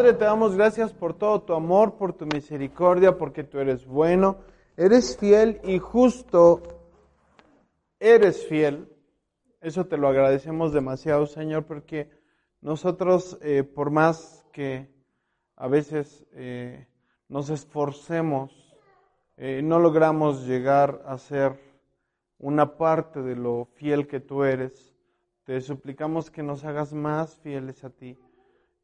Padre, te damos gracias por todo tu amor, por tu misericordia, porque tú eres bueno, eres fiel y justo, eres fiel. Eso te lo agradecemos demasiado, Señor, porque nosotros, eh, por más que a veces eh, nos esforcemos, eh, no logramos llegar a ser una parte de lo fiel que tú eres. Te suplicamos que nos hagas más fieles a ti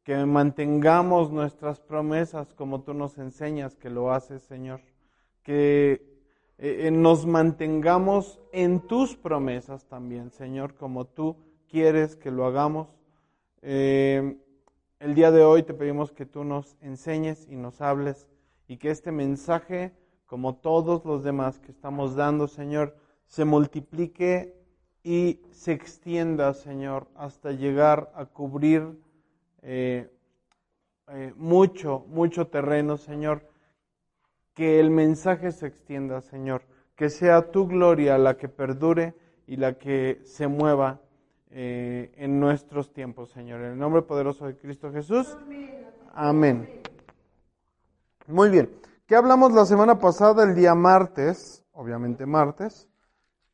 que mantengamos nuestras promesas como tú nos enseñas que lo haces, Señor. Que eh, eh, nos mantengamos en tus promesas también, Señor, como tú quieres que lo hagamos. Eh, el día de hoy te pedimos que tú nos enseñes y nos hables y que este mensaje, como todos los demás que estamos dando, Señor, se multiplique y se extienda, Señor, hasta llegar a cubrir eh, eh, mucho, mucho terreno, Señor. Que el mensaje se extienda, Señor. Que sea tu gloria la que perdure y la que se mueva eh, en nuestros tiempos, Señor. En el nombre poderoso de Cristo Jesús. Amén. Muy bien. ¿Qué hablamos la semana pasada, el día martes? Obviamente martes.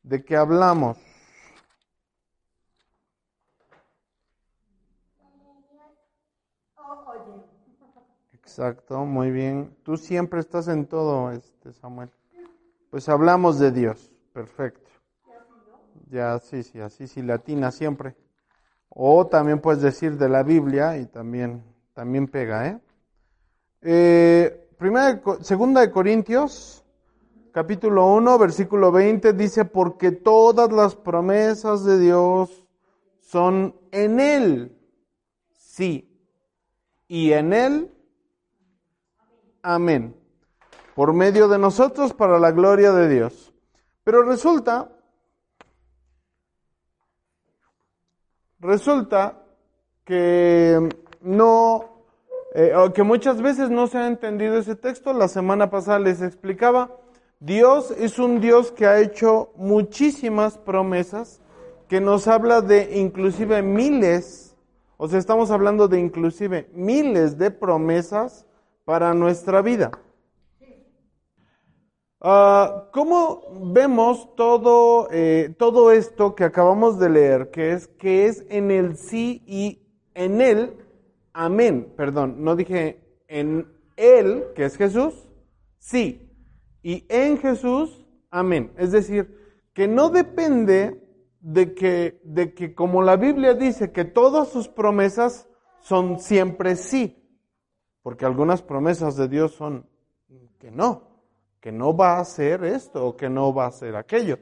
¿De qué hablamos? Exacto, muy bien. Tú siempre estás en todo, este Samuel. Pues hablamos de Dios, perfecto. Ya, sí, sí, así sí, latina siempre. O también puedes decir de la Biblia y también, también pega, ¿eh? eh primera, segunda de Corintios, capítulo 1, versículo 20, dice, porque todas las promesas de Dios son en Él, sí, y en Él Amén. Por medio de nosotros para la gloria de Dios. Pero resulta, resulta que no, eh, que muchas veces no se ha entendido ese texto. La semana pasada les explicaba, Dios es un Dios que ha hecho muchísimas promesas, que nos habla de inclusive miles, o sea, estamos hablando de inclusive miles de promesas para nuestra vida. Uh, ¿Cómo vemos todo, eh, todo esto que acabamos de leer, que es, que es en el sí y en él, amén, perdón, no dije en él, que es Jesús, sí, y en Jesús, amén. Es decir, que no depende de que, de que como la Biblia dice que todas sus promesas son siempre sí. Porque algunas promesas de Dios son que no, que no va a hacer esto o que no va a hacer aquello.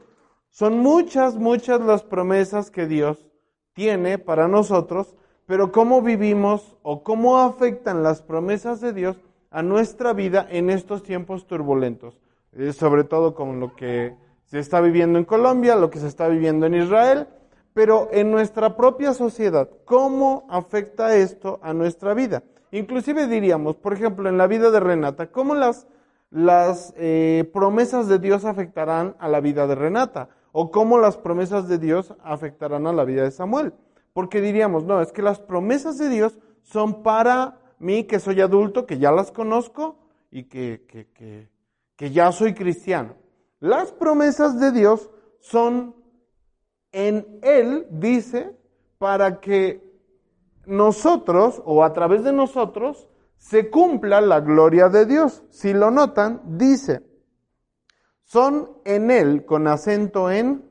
Son muchas, muchas las promesas que Dios tiene para nosotros, pero cómo vivimos o cómo afectan las promesas de Dios a nuestra vida en estos tiempos turbulentos, eh, sobre todo con lo que se está viviendo en Colombia, lo que se está viviendo en Israel, pero en nuestra propia sociedad, ¿cómo afecta esto a nuestra vida? Inclusive diríamos, por ejemplo, en la vida de Renata, ¿cómo las, las eh, promesas de Dios afectarán a la vida de Renata? ¿O cómo las promesas de Dios afectarán a la vida de Samuel? Porque diríamos, no, es que las promesas de Dios son para mí que soy adulto, que ya las conozco y que, que, que, que ya soy cristiano. Las promesas de Dios son en Él, dice, para que nosotros o a través de nosotros se cumpla la gloria de Dios. Si lo notan, dice, son en Él con acento en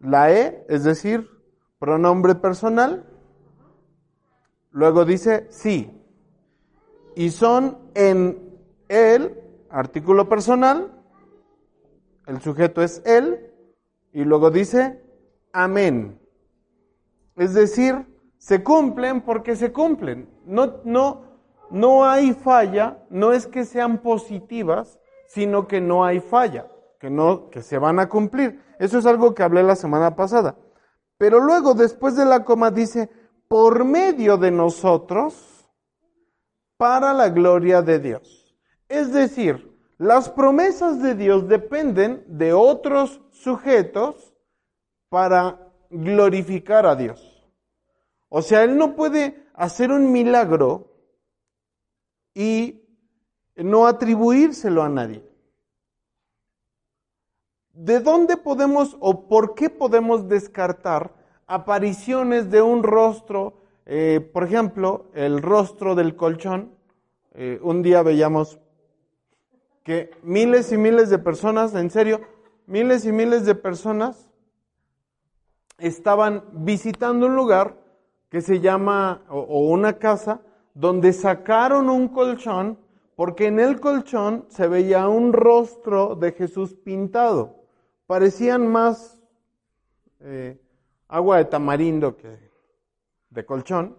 la E, es decir, pronombre personal, luego dice sí. Y son en él, artículo personal, el sujeto es él, y luego dice amén. Es decir, se cumplen porque se cumplen. No, no, no hay falla, no es que sean positivas, sino que no hay falla, que no, que se van a cumplir. Eso es algo que hablé la semana pasada. Pero luego, después de la coma, dice, por medio de nosotros, para la gloria de Dios. Es decir, las promesas de Dios dependen de otros sujetos para glorificar a Dios. O sea, Él no puede hacer un milagro y no atribuírselo a nadie. ¿De dónde podemos o por qué podemos descartar apariciones de un rostro? Eh, por ejemplo, el rostro del colchón. Eh, un día veíamos que miles y miles de personas, en serio, miles y miles de personas estaban visitando un lugar que se llama, o, una casa, donde sacaron un colchón, porque en el colchón se veía un rostro de Jesús pintado. Parecían más eh, agua de tamarindo que de colchón.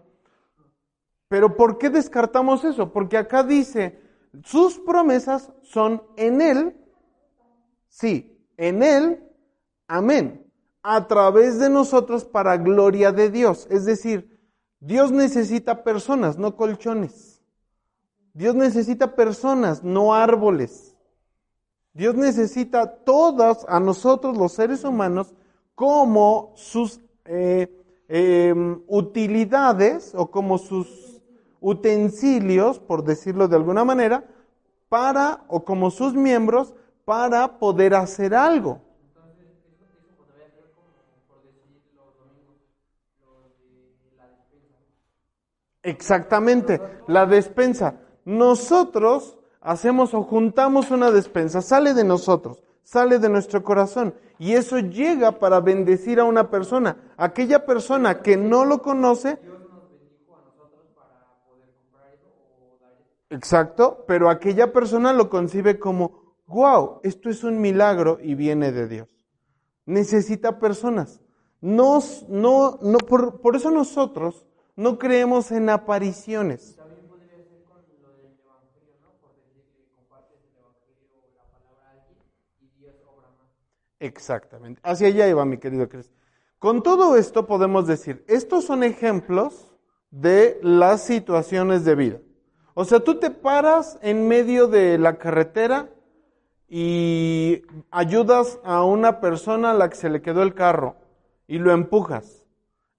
Pero ¿por qué descartamos eso? Porque acá dice, sus promesas son en Él, sí, en Él, amén a través de nosotros para gloria de Dios. Es decir, Dios necesita personas, no colchones. Dios necesita personas, no árboles. Dios necesita todas a nosotros los seres humanos como sus eh, em, utilidades o como sus utensilios, por decirlo de alguna manera, para o como sus miembros para poder hacer algo. Exactamente, la despensa. Nosotros hacemos o juntamos una despensa, sale de nosotros, sale de nuestro corazón y eso llega para bendecir a una persona. Aquella persona que no lo conoce, Exacto, pero aquella persona lo concibe como, wow, esto es un milagro y viene de Dios. Necesita personas. Nos, no, no, por, por eso nosotros no creemos en apariciones. Exactamente. Hacia allá iba, mi querido Cris. Con todo esto podemos decir, estos son ejemplos de las situaciones de vida. O sea, tú te paras en medio de la carretera y ayudas a una persona a la que se le quedó el carro y lo empujas.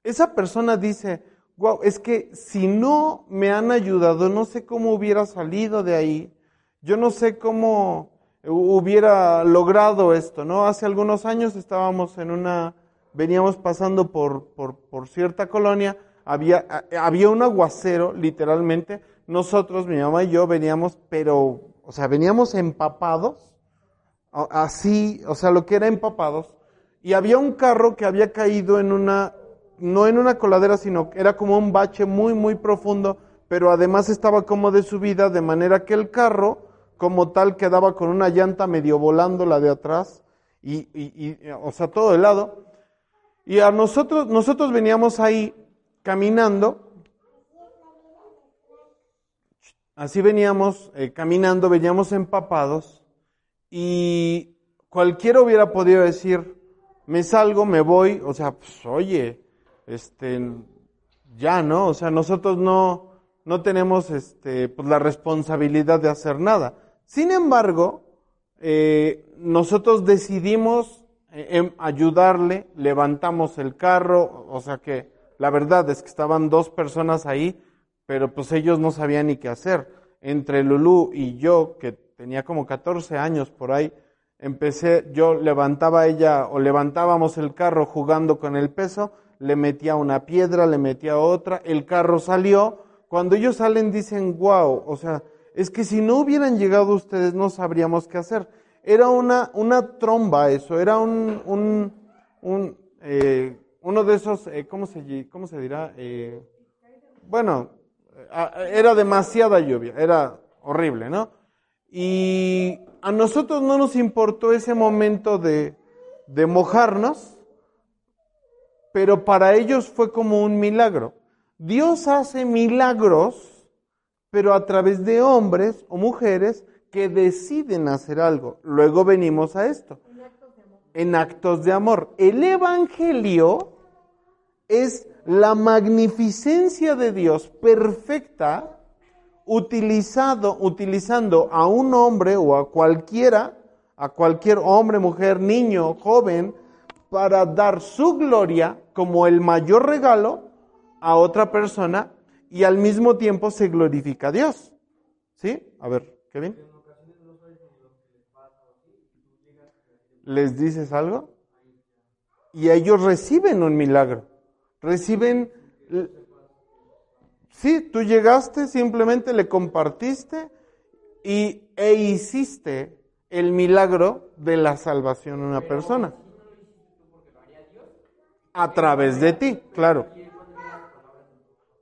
Esa persona dice, wow, es que si no me han ayudado, no sé cómo hubiera salido de ahí, yo no sé cómo hubiera logrado esto, ¿no? Hace algunos años estábamos en una, veníamos pasando por, por, por cierta colonia, había, había un aguacero, literalmente, nosotros, mi mamá y yo, veníamos, pero, o sea, veníamos empapados, así, o sea, lo que era empapados, y había un carro que había caído en una no en una coladera, sino era como un bache muy, muy profundo, pero además estaba como de subida, de manera que el carro, como tal, quedaba con una llanta medio volando la de atrás, y, o sea, todo de lado. Y a nosotros, nosotros veníamos ahí caminando, así veníamos eh, caminando, veníamos empapados, y cualquiera hubiera podido decir, me salgo, me voy, o sea, pues, oye, este, ya, ¿no? O sea, nosotros no, no tenemos este, pues, la responsabilidad de hacer nada. Sin embargo, eh, nosotros decidimos eh, em, ayudarle, levantamos el carro, o sea que la verdad es que estaban dos personas ahí, pero pues ellos no sabían ni qué hacer. Entre Lulú y yo, que tenía como 14 años por ahí, empecé, yo levantaba ella o levantábamos el carro jugando con el peso le metía una piedra, le metía otra, el carro salió. Cuando ellos salen dicen, wow, o sea, es que si no hubieran llegado ustedes no sabríamos qué hacer. Era una, una tromba eso, era un, un, un eh, uno de esos, eh, ¿cómo, se, ¿cómo se dirá? Eh, bueno, era demasiada lluvia, era horrible, ¿no? Y a nosotros no nos importó ese momento de, de mojarnos, pero para ellos fue como un milagro. Dios hace milagros, pero a través de hombres o mujeres que deciden hacer algo. Luego venimos a esto. En actos de amor. El Evangelio es la magnificencia de Dios perfecta utilizado, utilizando a un hombre o a cualquiera, a cualquier hombre, mujer, niño, joven, para dar su gloria como el mayor regalo a otra persona y al mismo tiempo se glorifica a Dios. ¿Sí? A ver, Kevin. ¿Les dices algo? Y ellos reciben un milagro. Reciben... Sí, tú llegaste, simplemente le compartiste y, e hiciste el milagro de la salvación a una persona. A través de ti, claro.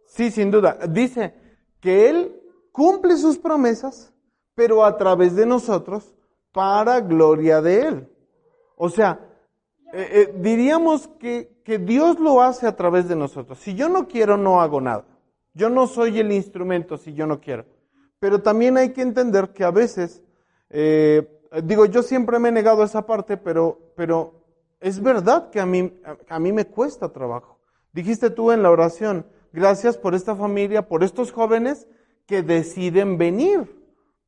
Sí, sin duda. Dice que Él cumple sus promesas, pero a través de nosotros, para gloria de Él. O sea, eh, eh, diríamos que, que Dios lo hace a través de nosotros. Si yo no quiero, no hago nada. Yo no soy el instrumento si yo no quiero. Pero también hay que entender que a veces, eh, digo, yo siempre me he negado a esa parte, pero, pero es verdad que a mí, a mí me cuesta trabajo. Dijiste tú en la oración, gracias por esta familia, por estos jóvenes que deciden venir,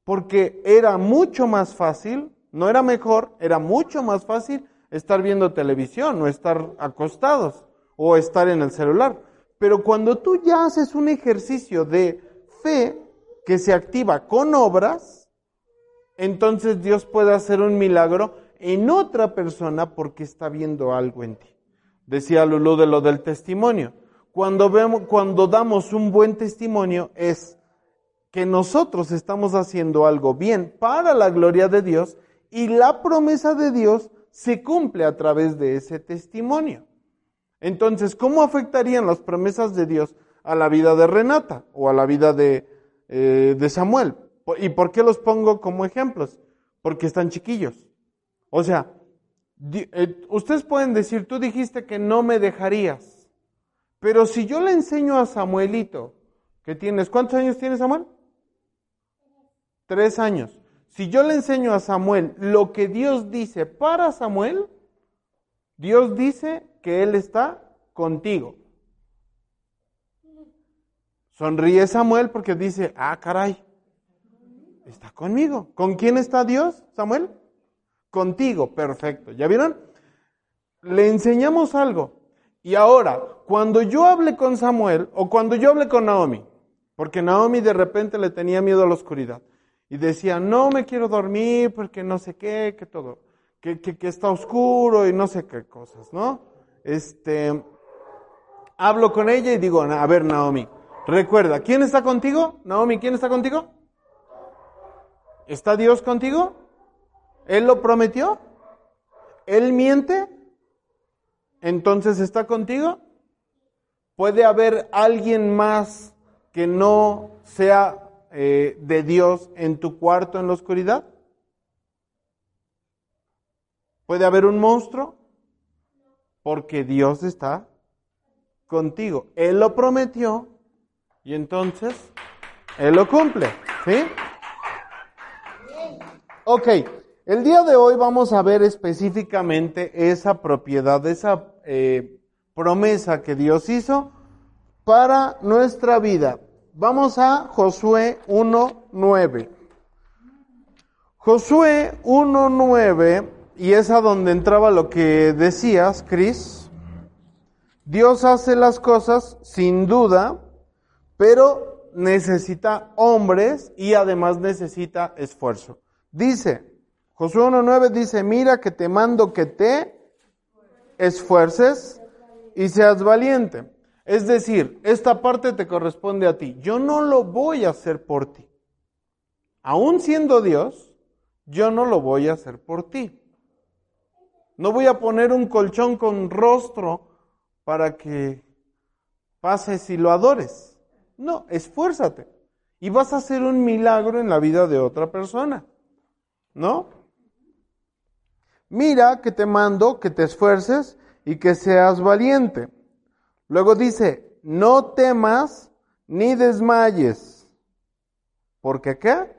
porque era mucho más fácil, no era mejor, era mucho más fácil estar viendo televisión o estar acostados o estar en el celular. Pero cuando tú ya haces un ejercicio de fe que se activa con obras, entonces Dios puede hacer un milagro en otra persona porque está viendo algo en ti. Decía Lulú de lo del testimonio. Cuando, vemos, cuando damos un buen testimonio es que nosotros estamos haciendo algo bien para la gloria de Dios y la promesa de Dios se cumple a través de ese testimonio. Entonces, ¿cómo afectarían las promesas de Dios a la vida de Renata o a la vida de, eh, de Samuel? ¿Y por qué los pongo como ejemplos? Porque están chiquillos. O sea, eh, ustedes pueden decir, tú dijiste que no me dejarías. Pero si yo le enseño a Samuelito, que tienes, ¿cuántos años tiene Samuel? Tres años. Si yo le enseño a Samuel lo que Dios dice para Samuel, Dios dice que Él está contigo. Sonríe Samuel porque dice, ah, caray, está conmigo. ¿Con quién está Dios, Samuel? Contigo, perfecto. ¿Ya vieron? Le enseñamos algo. Y ahora, cuando yo hable con Samuel o cuando yo hable con Naomi, porque Naomi de repente le tenía miedo a la oscuridad y decía, no me quiero dormir porque no sé qué, que todo, que, que, está oscuro y no sé qué cosas, ¿no? Este, hablo con ella y digo, a ver Naomi, recuerda, ¿quién está contigo? Naomi, ¿quién está contigo? ¿Está Dios contigo? ¿Él lo prometió? ¿Él miente? entonces está contigo. ¿Puede haber alguien más que no sea eh, de Dios en tu cuarto en la oscuridad? ¿Puede haber un monstruo? Porque Dios está contigo. Él lo prometió y entonces Él lo cumple. ¿Sí? Ok, el día de hoy vamos a ver específicamente esa propiedad, esa eh, promesa que Dios hizo para nuestra vida. Vamos a Josué 1.9. Josué 1.9, y es a donde entraba lo que decías, Cris. Dios hace las cosas sin duda, pero necesita hombres y además necesita esfuerzo. Dice, Josué 1.9 dice, mira que te mando que te esfuerces y seas valiente. Es decir, esta parte te corresponde a ti. Yo no lo voy a hacer por ti. Aún siendo Dios, yo no lo voy a hacer por ti. No voy a poner un colchón con rostro para que pases y lo adores. No, esfuérzate. Y vas a hacer un milagro en la vida de otra persona. ¿No? Mira que te mando que te esfuerces y que seas valiente. Luego dice, no temas ni desmayes. ¿Porque qué?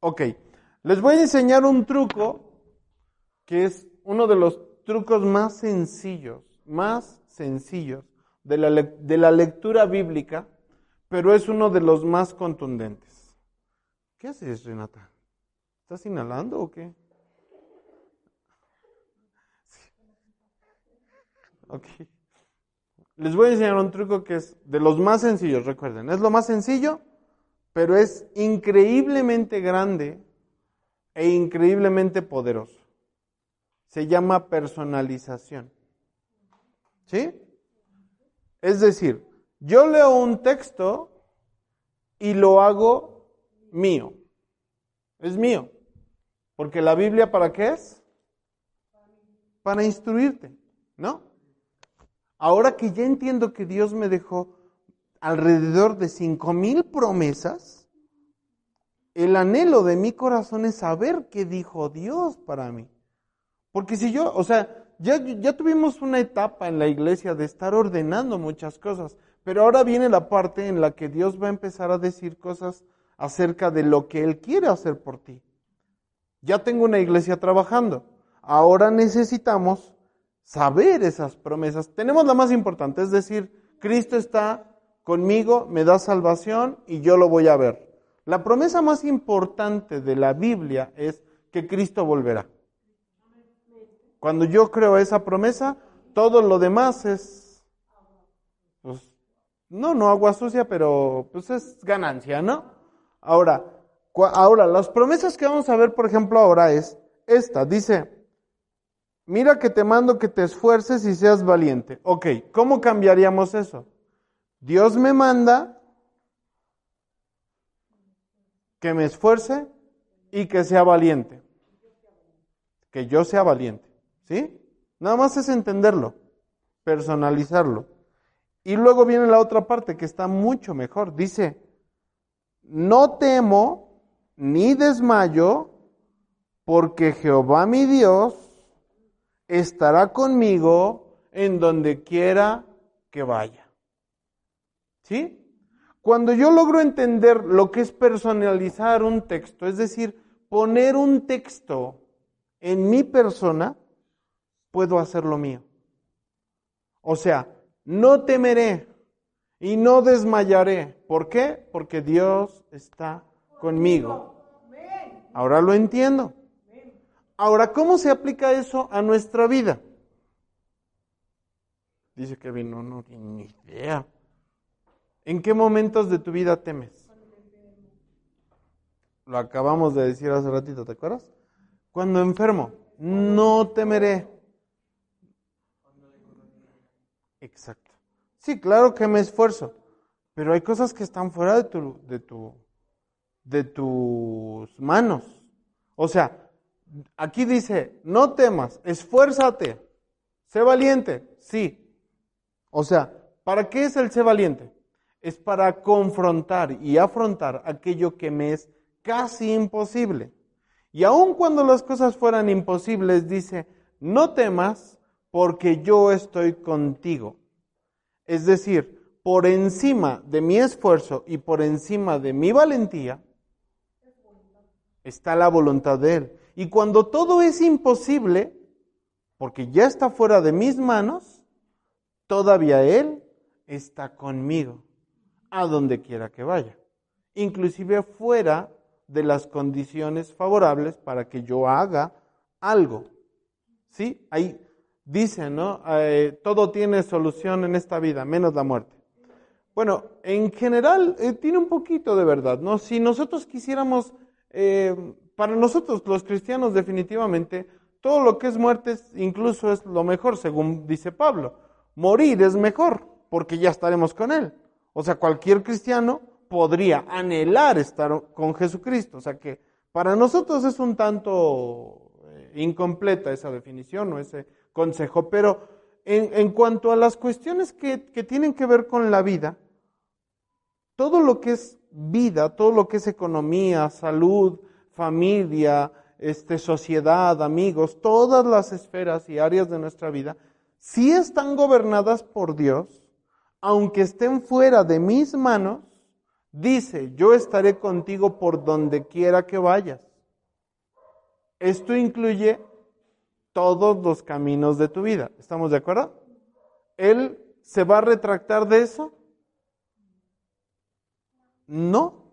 Ok, les voy a enseñar un truco que es uno de los trucos más sencillos, más sencillos de la, de la lectura bíblica, pero es uno de los más contundentes. ¿Qué haces, Renata? ¿Estás inhalando o qué? Ok. Les voy a enseñar un truco que es de los más sencillos, recuerden. Es lo más sencillo, pero es increíblemente grande e increíblemente poderoso. Se llama personalización. ¿Sí? Es decir, yo leo un texto y lo hago mío. Es mío. Porque la Biblia para qué es? Para instruirte, ¿no? Ahora que ya entiendo que Dios me dejó alrededor de cinco mil promesas, el anhelo de mi corazón es saber qué dijo Dios para mí. Porque si yo, o sea, ya, ya tuvimos una etapa en la iglesia de estar ordenando muchas cosas, pero ahora viene la parte en la que Dios va a empezar a decir cosas acerca de lo que Él quiere hacer por ti. Ya tengo una iglesia trabajando. Ahora necesitamos saber esas promesas. Tenemos la más importante, es decir, Cristo está conmigo, me da salvación y yo lo voy a ver. La promesa más importante de la Biblia es que Cristo volverá. Cuando yo creo esa promesa, todo lo demás es, pues, no, no agua sucia, pero pues es ganancia, ¿no? Ahora, ahora, las promesas que vamos a ver, por ejemplo, ahora es esta. Dice, mira que te mando que te esfuerces y seas valiente. Ok, ¿cómo cambiaríamos eso? Dios me manda que me esfuerce y que sea valiente. Que yo sea valiente. ¿Sí? Nada más es entenderlo, personalizarlo. Y luego viene la otra parte que está mucho mejor. Dice, no temo ni desmayo, porque Jehová mi Dios estará conmigo en donde quiera que vaya. ¿Sí? Cuando yo logro entender lo que es personalizar un texto, es decir, poner un texto en mi persona, puedo hacer lo mío. O sea, no temeré y no desmayaré. ¿Por qué? Porque Dios está conmigo. Ahora lo entiendo. Ahora, ¿cómo se aplica eso a nuestra vida? Dice Kevin, no, no ni idea. ¿En qué momentos de tu vida temes? Lo acabamos de decir hace ratito, ¿te acuerdas? Cuando enfermo, no temeré. Exacto. Sí, claro que me esfuerzo, pero hay cosas que están fuera de tu, de tu, de tus manos. O sea, aquí dice, no temas, esfuérzate, sé valiente, sí. O sea, ¿para qué es el sé valiente? Es para confrontar y afrontar aquello que me es casi imposible. Y aun cuando las cosas fueran imposibles, dice, no temas porque yo estoy contigo. Es decir, por encima de mi esfuerzo y por encima de mi valentía, está la voluntad de Él. Y cuando todo es imposible, porque ya está fuera de mis manos, todavía Él está conmigo, a donde quiera que vaya. Inclusive fuera de las condiciones favorables para que yo haga algo. ¿Sí? Ahí dice, ¿no? Eh, todo tiene solución en esta vida, menos la muerte. Bueno, en general eh, tiene un poquito de verdad, ¿no? Si nosotros quisiéramos eh, para nosotros los cristianos definitivamente, todo lo que es muerte incluso es lo mejor, según dice Pablo. Morir es mejor, porque ya estaremos con Él. O sea, cualquier cristiano podría anhelar estar con Jesucristo. O sea que Para nosotros es un tanto incompleta esa definición o ese consejo, pero en, cuanto a las cuestiones que, que tienen que ver con la vida, todo lo que es vida, todo lo que es economía, salud, familia, este, sociedad, amigos, todas las esferas y áreas de nuestra vida, si están gobernadas por Dios, aunque estén fuera de mis manos, dice, yo estaré contigo por donde quiera que vayas. Esto incluye todos los caminos de tu vida. ¿Estamos de acuerdo? ¿Él se va a retractar de eso? No.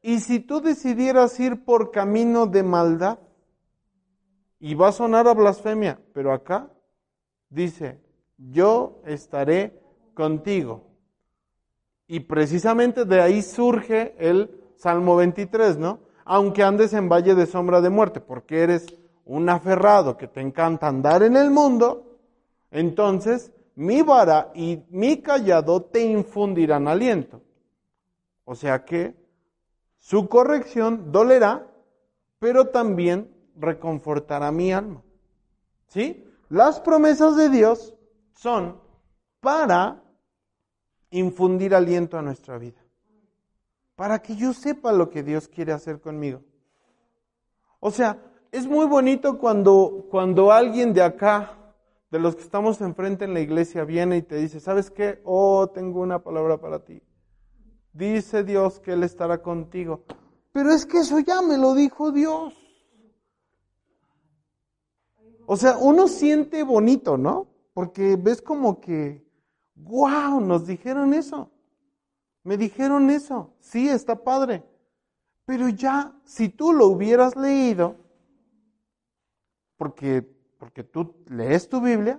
Y si tú decidieras ir por camino de maldad, y va a sonar a blasfemia, pero acá dice, yo estaré contigo. Y precisamente de ahí surge el Salmo 23, ¿no? Aunque andes en valle de sombra de muerte, porque eres un aferrado que te encanta andar en el mundo, entonces mi vara y mi callado te infundirán aliento. O sea que su corrección dolerá, pero también reconfortará mi alma. ¿Sí? Las promesas de Dios son para infundir aliento a nuestra vida. Para que yo sepa lo que Dios quiere hacer conmigo. O sea, es muy bonito cuando, cuando alguien de acá, de los que estamos enfrente en la iglesia, viene y te dice, ¿sabes qué? Oh, tengo una palabra para ti. Dice Dios que Él estará contigo. Pero es que eso ya me lo dijo Dios. O sea, uno siente bonito, ¿no? Porque ves como que wow, nos dijeron eso. Me dijeron eso. Sí, está padre. Pero ya, si tú lo hubieras leído, porque, porque tú lees tu Biblia,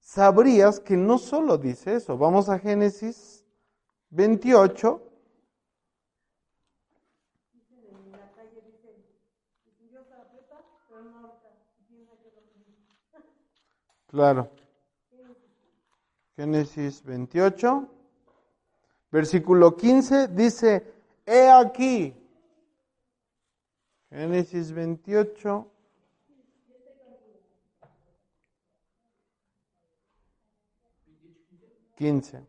sabrías que no solo dice eso. Vamos a Génesis 28. Claro. Génesis 28, versículo 15, dice, he aquí. Génesis 28. Quince.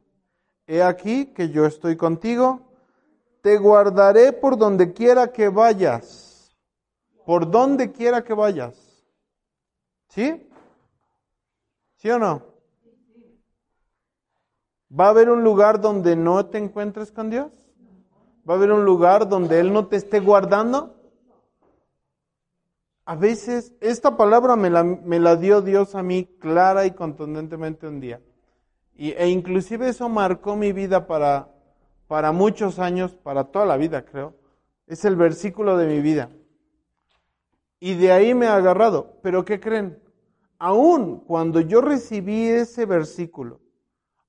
He aquí que yo estoy contigo, te guardaré por donde quiera que vayas, por donde quiera que vayas. ¿Sí? ¿Sí o no? ¿Va a haber un lugar donde no te encuentres con Dios? ¿Va a haber un lugar donde Él no te esté guardando? A veces, esta palabra me la, me la dio Dios a mí clara y contundentemente un día. Y, e inclusive eso marcó mi vida para, para muchos años, para toda la vida creo. Es el versículo de mi vida. Y de ahí me ha agarrado. Pero ¿qué creen? Aún cuando yo recibí ese versículo,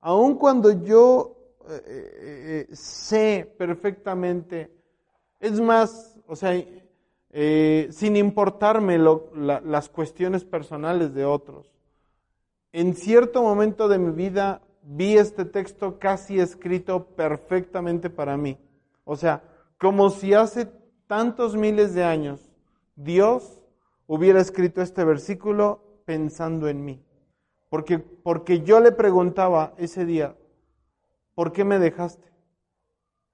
aun cuando yo eh, eh, eh, sé perfectamente, es más, o sea, sin importarme las cuestiones personales de otros, en cierto momento de mi vida vi este texto casi escrito perfectamente para mí. O sea, como si hace tantos miles de años Dios hubiera escrito este versículo pensando en mí. Porque, porque yo le preguntaba ese día, ¿por qué me dejaste?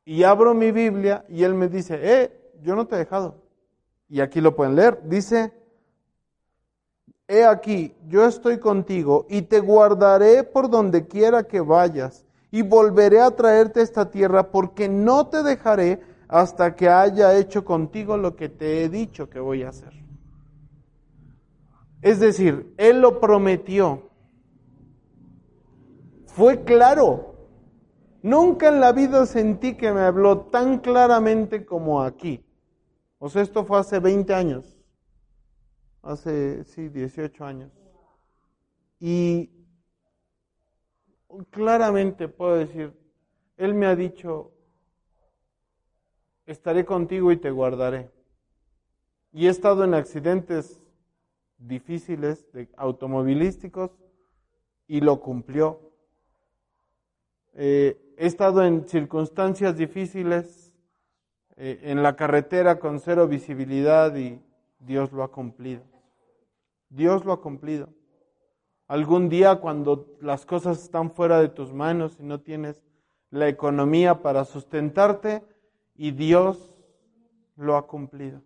Y abro mi Biblia y él me dice, eh, yo no te he dejado. Y aquí lo pueden leer. Dice, he aquí, yo estoy contigo y te guardaré por donde quiera que vayas y volveré a traerte a esta tierra porque no te dejaré hasta que haya hecho contigo lo que te he dicho que voy a hacer. Es decir, Él lo prometió fue claro. Nunca en la vida sentí que me habló tan claramente como aquí. O sea, esto fue hace 20 años. Hace, sí, 18 años. Y claramente puedo decir, Él me ha dicho, estaré contigo y te guardaré. Y he estado en accidentes difíciles, de automovilísticos, y lo cumplió. Eh, he estado en circunstancias difíciles, eh, en la carretera con cero visibilidad y Dios lo ha cumplido. Dios lo ha cumplido. Algún día cuando las cosas están fuera de tus manos y no tienes la economía para sustentarte y Dios lo ha cumplido.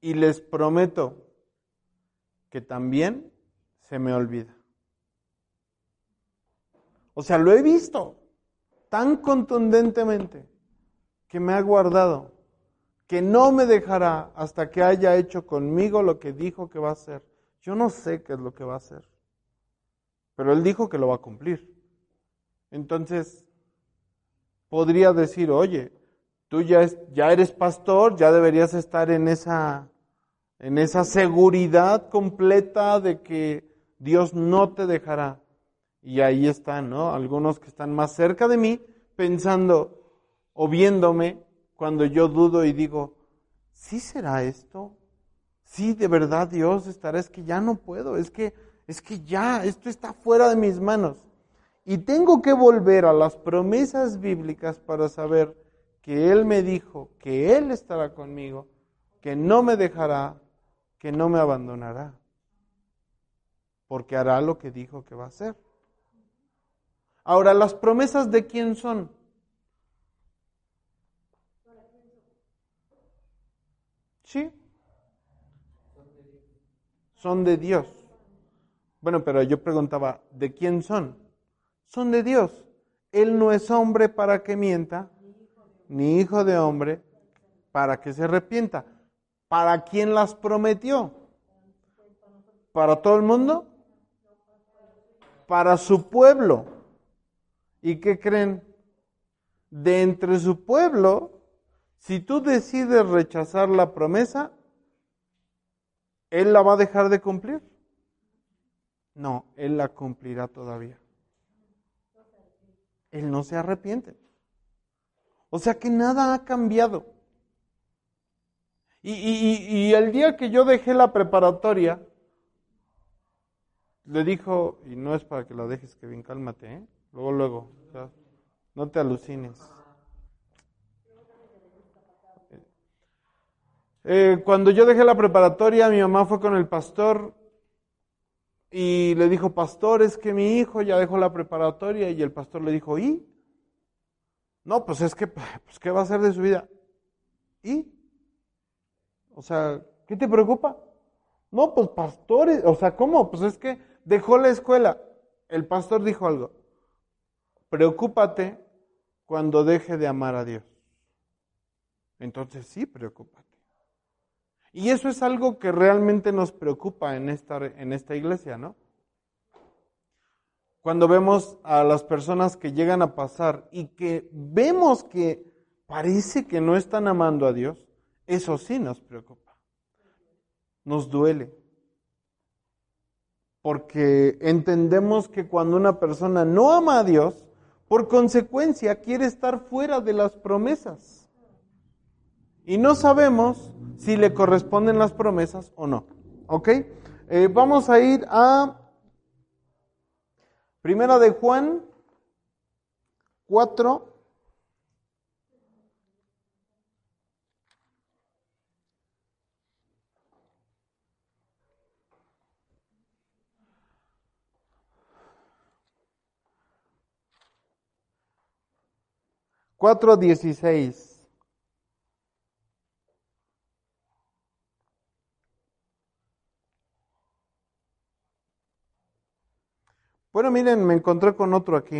Y les prometo que también se me olvida. O sea, lo he visto tan contundentemente que me ha guardado que no me dejará hasta que haya hecho conmigo lo que dijo que va a hacer. Yo no sé qué es lo que va a hacer, pero él dijo que lo va a cumplir. Entonces, podría decir, oye, tú ya, eres pastor, ya deberías estar en esa, en esa seguridad completa de que Dios no te dejará. Y ahí están, ¿no? Algunos que están más cerca de mí pensando o viéndome cuando yo dudo y digo, ¿sí será esto? Sí, de verdad Dios estará, es que ya no puedo, es que, es que ya, esto está fuera de mis manos. Y tengo que volver a las promesas bíblicas para saber que Él me dijo que Él estará conmigo, que no me dejará, que no me abandonará, porque hará lo que dijo que va a hacer. Ahora, ¿las promesas de quién son? Sí. Son de Dios. Bueno, pero yo preguntaba, ¿de quién son? Son de Dios. Él no es hombre para que mienta, ni hijo de hombre para que se arrepienta. ¿Para quién las prometió? ¿Para todo el mundo? Para su pueblo. ¿Y qué creen? De entre su pueblo si tú decides rechazar la promesa, ¿Él la va a dejar de cumplir? No, Él la cumplirá todavía. Él no se arrepiente. O sea que nada ha cambiado. Y, el día que yo dejé la preparatoria, le dijo, y no es para que la dejes, Kevin, cálmate, ¿eh? Luego, luego, no te alucines. Eh, cuando yo dejé la preparatoria, mi mamá fue con el pastor y le dijo, pastor, es que mi hijo ya dejó la preparatoria y el pastor le dijo, ¿y? No, pues es que, pues, ¿qué va a hacer de su vida? ¿Y? O sea, ¿qué te preocupa? No, pues pastores, o sea, ¿cómo? Pues es que dejó la escuela. El pastor dijo algo, preocúpate cuando deje de amar a Dios. Entonces sí, preocúpate. Y eso es algo que realmente nos preocupa en esta, en esta iglesia, ¿no? Cuando vemos a las personas que llegan a pasar y que vemos que parece que no están amando a Dios, eso sí nos preocupa. Nos duele. Porque entendemos que cuando una persona no ama a Dios, por consecuencia quiere estar fuera de las promesas. Y no sabemos si le corresponden las promesas o no. ¿Ok? Eh, vamos a ir a Primera de Juan 4. Cuatro dieciséis. Bueno, miren, me encontré con otro aquí.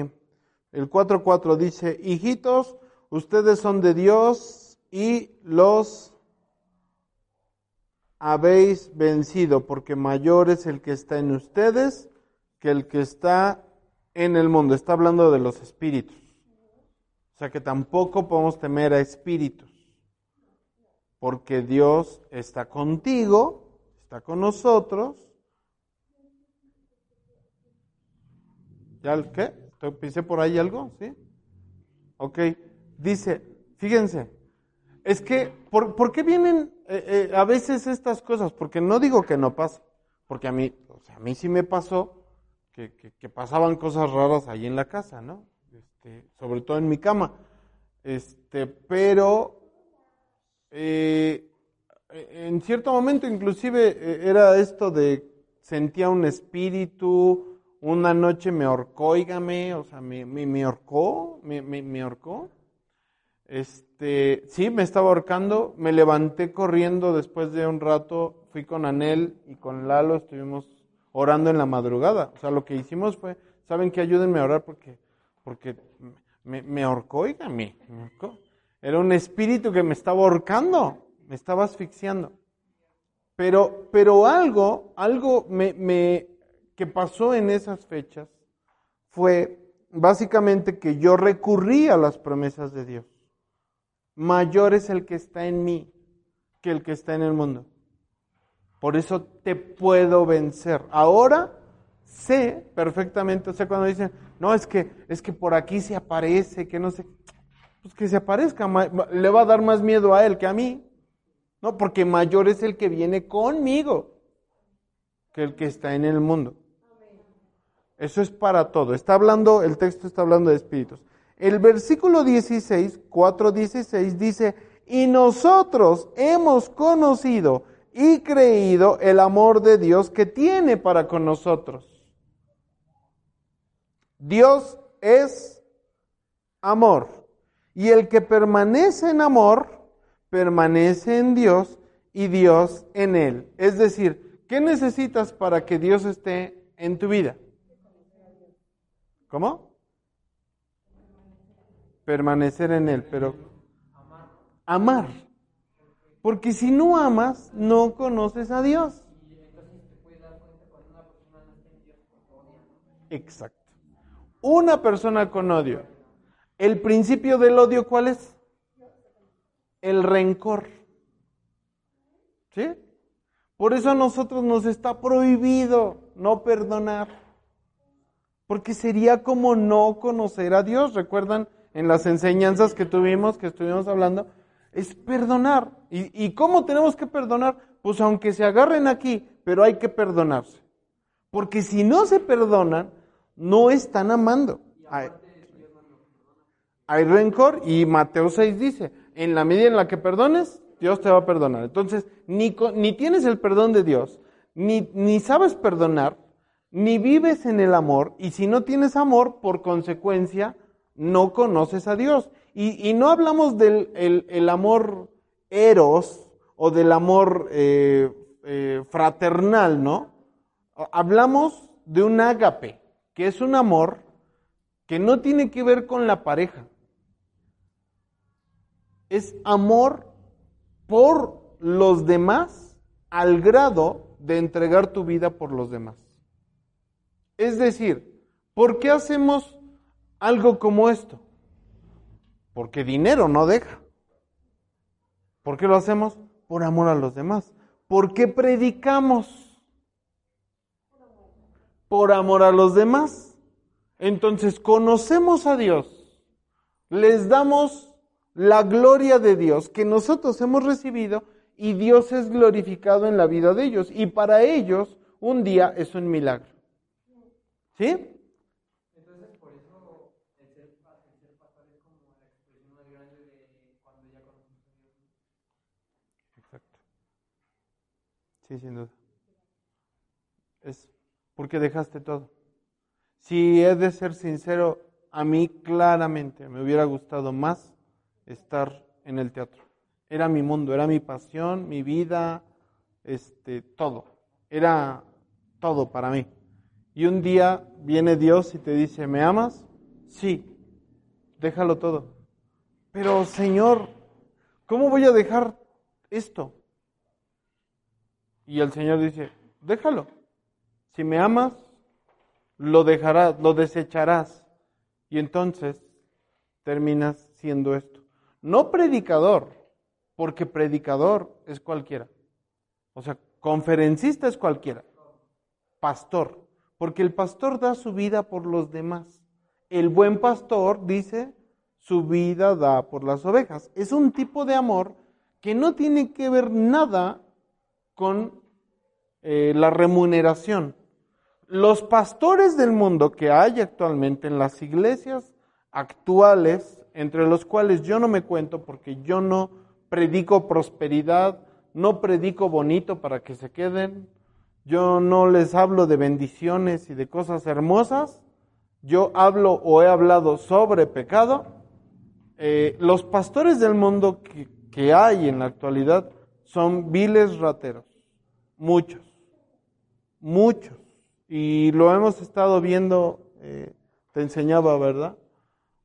El 4.4 dice, hijitos, ustedes son de Dios y los habéis vencido, porque mayor es el que está en ustedes que el que está en el mundo. Está hablando de los espíritus. O sea que tampoco podemos temer a espíritus, porque Dios está contigo, está con nosotros ¿Ya qué? ¿Pensé por ahí algo? ¿Sí? Ok. Dice, fíjense, es que, ¿por, qué vienen eh, eh, a veces estas cosas? Porque no digo que no pasa, porque a mí, o sea, a mí sí me pasó que, pasaban cosas raras ahí en la casa, ¿no? Este, sobre todo en mi cama. Este, pero eh, en cierto momento inclusive era esto de sentía un espíritu, una noche me ahorcó, oígame, o sea, me, me, me ahorcó, me, me, me ahorcó. Este, sí, me estaba ahorcando, me levanté corriendo después de un rato, fui con Anel y con Lalo, estuvimos orando en la madrugada. O sea, lo que hicimos fue, ¿saben qué? Ayúdenme a orar porque, porque me, me ahorcó, oígame, me ahorcó. Era un espíritu que me estaba ahorcando, me estaba asfixiando. Pero, pero algo, algo me, me, que pasó en esas fechas fue básicamente que yo recurrí a las promesas de Dios. Mayor es el que está en mí que el que está en el mundo. Por eso te puedo vencer. Ahora sé perfectamente, o sea, cuando dicen, no, es que, es que por aquí se aparece, que no sé, pues que se aparezca, le va a dar más miedo a él que a mí. No, porque mayor es el que viene conmigo que el que está en el mundo. Eso es para todo. Está hablando, el texto está hablando de espíritus. El versículo 16, 4.16 dice, y nosotros hemos conocido y creído el amor de Dios que tiene para con nosotros. Dios es amor. Y el que permanece en amor, permanece en Dios y Dios en él. Es decir, ¿qué necesitas para que Dios esté en tu vida? ¿Cómo? Permanecer en él, pero amar. Porque si no amas, no conoces a Dios. Exacto. Una persona con odio. El principio del odio, ¿cuál es? el rencor. ¿Sí? Por eso a nosotros nos está prohibido no perdonar. Porque sería como no conocer a Dios. ¿Recuerdan en las enseñanzas que tuvimos, que estuvimos hablando? Es perdonar. ¿Y, cómo tenemos que perdonar? Pues aunque se agarren aquí, pero hay que perdonarse. Porque si no se perdonan, no están amando. Hay, hay rencor y Mateo 6 dice, en la medida en la que perdones, Dios te va a perdonar. Entonces, ni, ni tienes el perdón de Dios, ni, ni, sabes perdonar, ni vives en el amor, y si no tienes amor, por consecuencia, no conoces a Dios. Y, y no hablamos del el, amor eros o del amor eh, eh, fraternal, ¿no? Hablamos de un ágape, que es un amor que no tiene que ver con la pareja es amor por los demás al grado de entregar tu vida por los demás. Es decir, ¿por qué hacemos algo como esto? Porque dinero no deja. ¿Por qué lo hacemos? Por amor a los demás. ¿Por qué predicamos? Por amor a los demás. Entonces conocemos a Dios, les damos la gloria de Dios que nosotros hemos recibido y Dios es glorificado en la vida de ellos. Y para ellos un día es un milagro. ¿Sí? Entonces, por eso el ser, el ser pastor es como la expresión más grande de cuando ya conocemos a Dios. Exacto. Sí, sin duda. Es porque dejaste todo. Si he de ser sincero, a mí claramente me hubiera gustado más estar en el teatro. Era mi mundo, era mi pasión, mi vida, este, todo. Era todo para mí. Y un día viene Dios y te dice, ¿me amas? Sí, déjalo todo. Pero Señor, ¿cómo voy a dejar esto? Y el Señor dice, déjalo. Si me amas, lo dejarás, lo desecharás. Y entonces terminas siendo esto. No predicador, porque predicador es cualquiera. O sea, conferencista es cualquiera. Pastor, porque el pastor da su vida por los demás. El buen pastor dice, su vida da por las ovejas. Es un tipo de amor que no tiene que ver nada con eh, la remuneración. Los pastores del mundo que hay actualmente en las iglesias actuales entre los cuales yo no me cuento porque yo no predico prosperidad, no predico bonito para que se queden, yo no les hablo de bendiciones y de cosas hermosas, yo hablo o he hablado sobre pecado. Eh, los pastores del mundo que, que hay en la actualidad son viles rateros, muchos, muchos. Y lo hemos estado viendo, eh, te enseñaba, ¿verdad?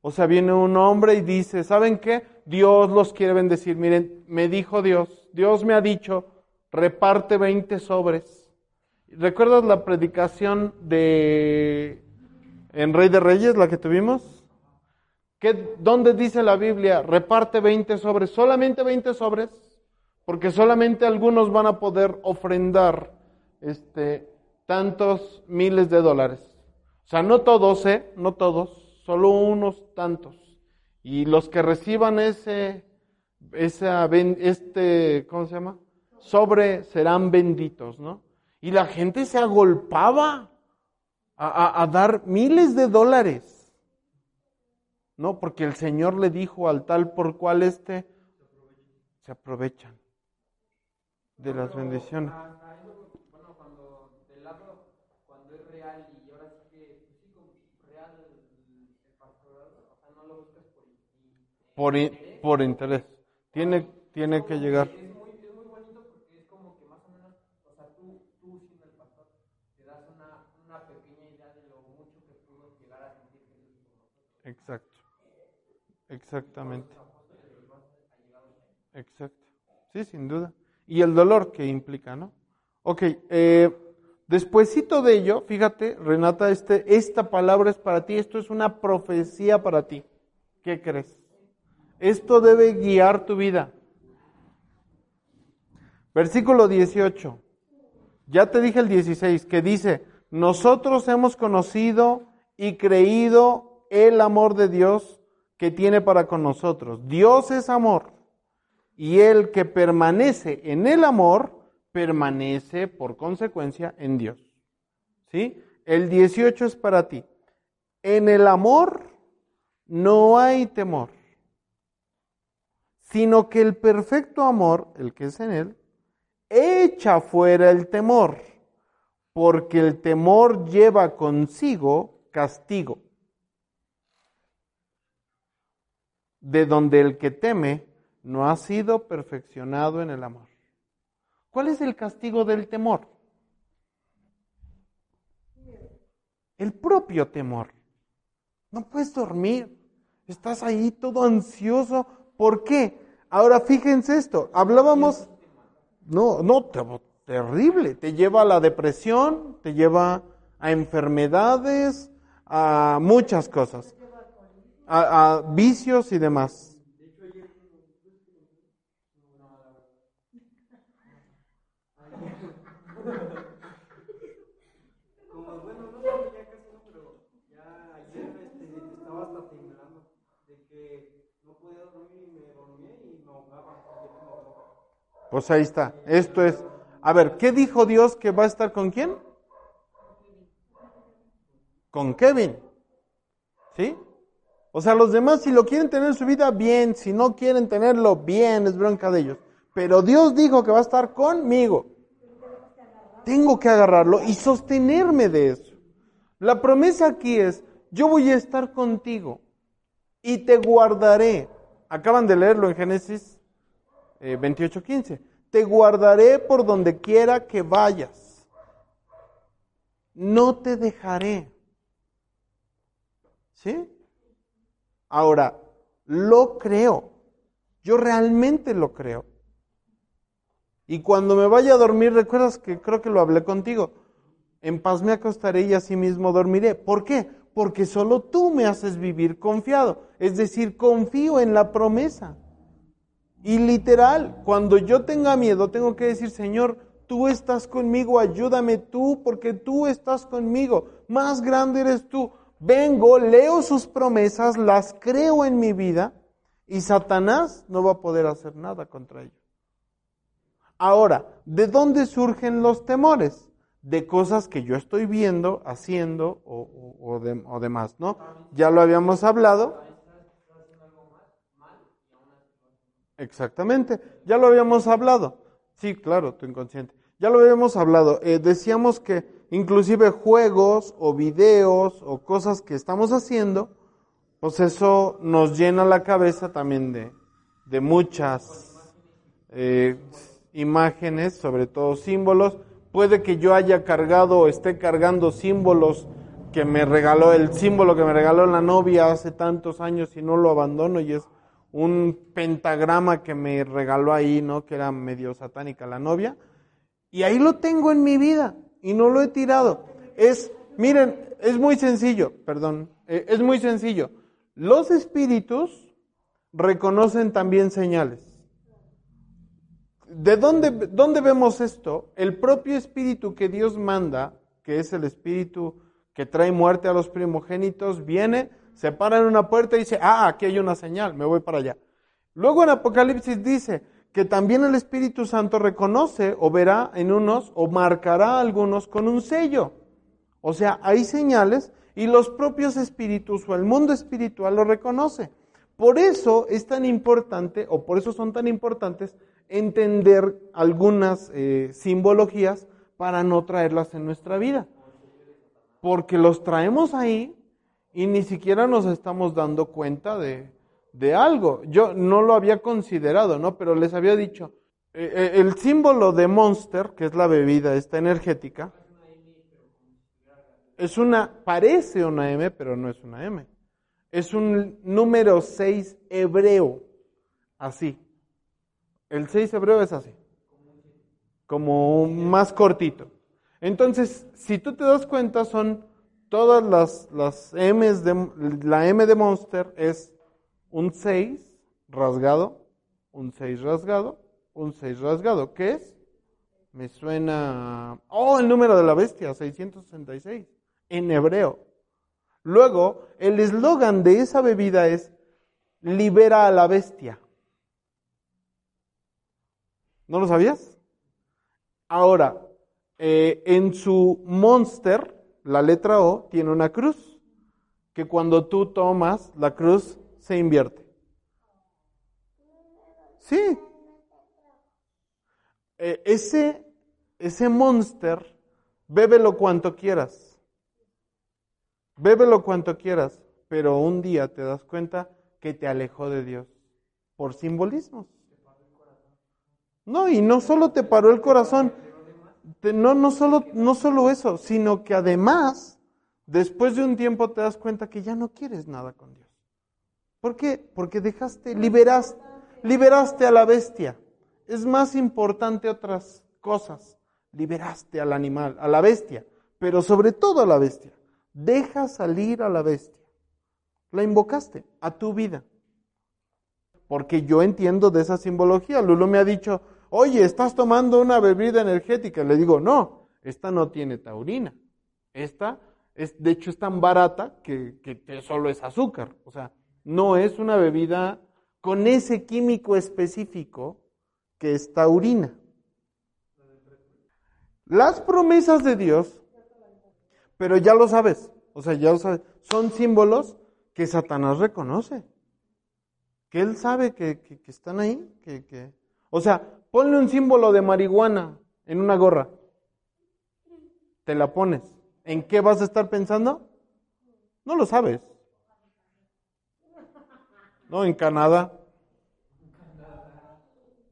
O sea, viene un hombre y dice, ¿saben qué? Dios los quiere bendecir. Miren, me dijo Dios, Dios me ha dicho, reparte 20 sobres. ¿Recuerdas la predicación de en Rey de Reyes, la que tuvimos? ¿Qué, ¿Dónde dice la Biblia? Reparte 20 sobres, solamente 20 sobres, porque solamente algunos van a poder ofrendar este, tantos miles de dólares. O sea, no todos, ¿eh? No todos solo unos tantos. Y los que reciban ese, esa, este, ¿cómo se llama? Sobre serán benditos, ¿no? Y la gente se agolpaba a, a dar miles de dólares. No, porque el Señor le dijo al tal por cual este se aprovechan de las bendiciones. por, por interés. Tiene, tiene que llegar. Es muy, es muy bonito porque es como que más o menos, o sea, tú, tú siendo el pastor, te das una, una pequeña idea de lo mucho que pudo llegar a sentir Jesús por nosotros. Exacto. Exactamente. Exacto. Sí, sin duda. Y el dolor que implica, ¿no? Ok, eh, despuésito de ello, fíjate, Renata, este, esta palabra es para ti, esto es una profecía para ti. ¿Qué crees? Esto debe guiar tu vida. Versículo 18. Ya te dije el 16, que dice, nosotros hemos conocido y creído el amor de Dios que tiene para con nosotros. Dios es amor. Y el que permanece en el amor, permanece por consecuencia en Dios. ¿Sí? El 18 es para ti. En el amor no hay temor sino que el perfecto amor, el que es en él, echa fuera el temor, porque el temor lleva consigo castigo, de donde el que teme no ha sido perfeccionado en el amor. ¿Cuál es el castigo del temor? El propio temor. No puedes dormir, estás ahí todo ansioso ¿Por qué? Ahora fíjense esto, hablábamos, no, no, terrible, te lleva a la depresión, te lleva a enfermedades, a muchas cosas, a, a vicios y demás. Pues ahí está. Esto es. A ver, ¿qué dijo Dios que va a estar con quién? Con Kevin. ¿Sí? O sea, los demás, si lo quieren tener en su vida, bien. Si no quieren tenerlo, bien, es bronca de ellos. Pero Dios dijo que va a estar conmigo. Tengo que agarrarlo y sostenerme de eso. La promesa aquí es, yo voy a estar contigo y te guardaré. Acaban de leerlo en Génesis 28:15. Eh, Te guardaré por donde quiera que vayas. No te dejaré. ¿Sí? Ahora, lo creo. Yo realmente lo creo. Y cuando me vaya a dormir, recuerdas que creo que lo hablé contigo. En paz me acostaré y así mismo dormiré. ¿Por qué? Porque solo tú me haces vivir confiado. Es decir, confío en la promesa. Y literal, cuando yo tenga miedo, tengo que decir, Señor, tú estás conmigo, ayúdame tú, porque tú estás conmigo. Más grande eres tú. Vengo, leo sus promesas, las creo en mi vida y Satanás no va a poder hacer nada contra ello. Ahora, ¿de dónde surgen los temores? De cosas que yo estoy viendo, haciendo o, o demás, ¿no? Ya lo habíamos hablado. Exactamente. Ya lo habíamos hablado. Sí, claro, tu inconsciente. Ya lo habíamos hablado. Eh, decíamos que inclusive juegos o videos o cosas que estamos haciendo, pues eso nos llena la cabeza también de, de muchas eh, imágenes, sobre todo símbolos. Puede que yo haya cargado o esté cargando símbolos que me regaló, el símbolo que me regaló la novia hace tantos años y no lo abandono y es un pentagrama que me regaló ahí, ¿no? Que era medio satánica la novia. Y ahí lo tengo en mi vida y no lo he tirado. Es, miren, es muy sencillo, perdón, eh, es muy sencillo. Los espíritus reconocen también señales. ¿De dónde, dónde vemos esto? El propio espíritu que Dios manda, que es el espíritu que trae muerte a los primogénitos, viene, se para en una puerta y dice, ah, aquí hay una señal, me voy para allá. Luego en Apocalipsis dice que también el Espíritu Santo reconoce o verá en unos o marcará a algunos con un sello. O sea, hay señales y los propios espíritus o el mundo espiritual lo reconoce. Por eso es tan importante, o por eso son tan importantes, entender algunas eh, simbologías para no traerlas en nuestra vida. Porque los traemos ahí y ni siquiera nos estamos dando cuenta de, de algo. Yo no lo había considerado, ¿no? Pero les había dicho, eh, eh, el símbolo de Monster, que es la bebida esta energética, es una, parece una M, pero no es una M. Es un número 6 hebreo, así. El 6 hebreo es así, como más cortito. Entonces, si tú te das cuenta, son todas las, las M's de, la M de Monster es un 6 rasgado, un 6 rasgado, un 6 rasgado. ¿Qué es? Me suena... Oh, el número de la bestia, 666, en hebreo. Luego, el eslogan de esa bebida es, libera a la bestia. ¿No lo sabías? Ahora, eh, en su monster, la letra O tiene una cruz, que cuando tú tomas la cruz se invierte. Sí. Eh, ese, ese monster, bébelo cuanto quieras. Bébelo cuanto quieras, pero un día te das cuenta que te alejó de Dios por simbolismos. No, y no solo te paró el corazón, no, no, solo, no solo eso, sino que además, después de un tiempo te das cuenta que ya no quieres nada con Dios. ¿Por qué? Porque dejaste, liberaste, liberaste a la bestia. Es más importante otras cosas. Liberaste al animal, a la bestia, pero sobre todo a la bestia. Deja salir a la bestia. La invocaste a tu vida. Porque yo entiendo de esa simbología. Lulu me ha dicho, oye, estás tomando una bebida energética. Le digo, no, esta no tiene taurina. Esta, es, de hecho, es tan barata que, que solo es azúcar. O sea, no es una bebida con ese químico específico que es taurina. Las promesas de Dios, pero ya lo sabes, o sea, ya lo sabes, son símbolos que Satanás reconoce, que él sabe que, que, están ahí, que, que, o sea, ponle un símbolo de marihuana en una gorra, te la pones, ¿en qué vas a estar pensando? No lo sabes. ¿No? En Canadá.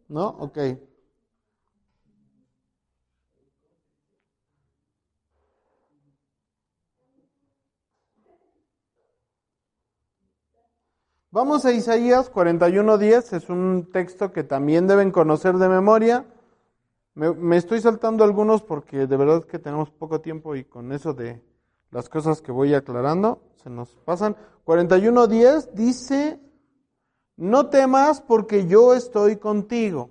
¿No? Ok. Vamos a Isaías 41.10, es un texto que también deben conocer de memoria. Me, me, estoy saltando algunos porque de verdad que tenemos poco tiempo y con eso de las cosas que voy aclarando se nos pasan. 41.10 dice, no temas porque yo estoy contigo.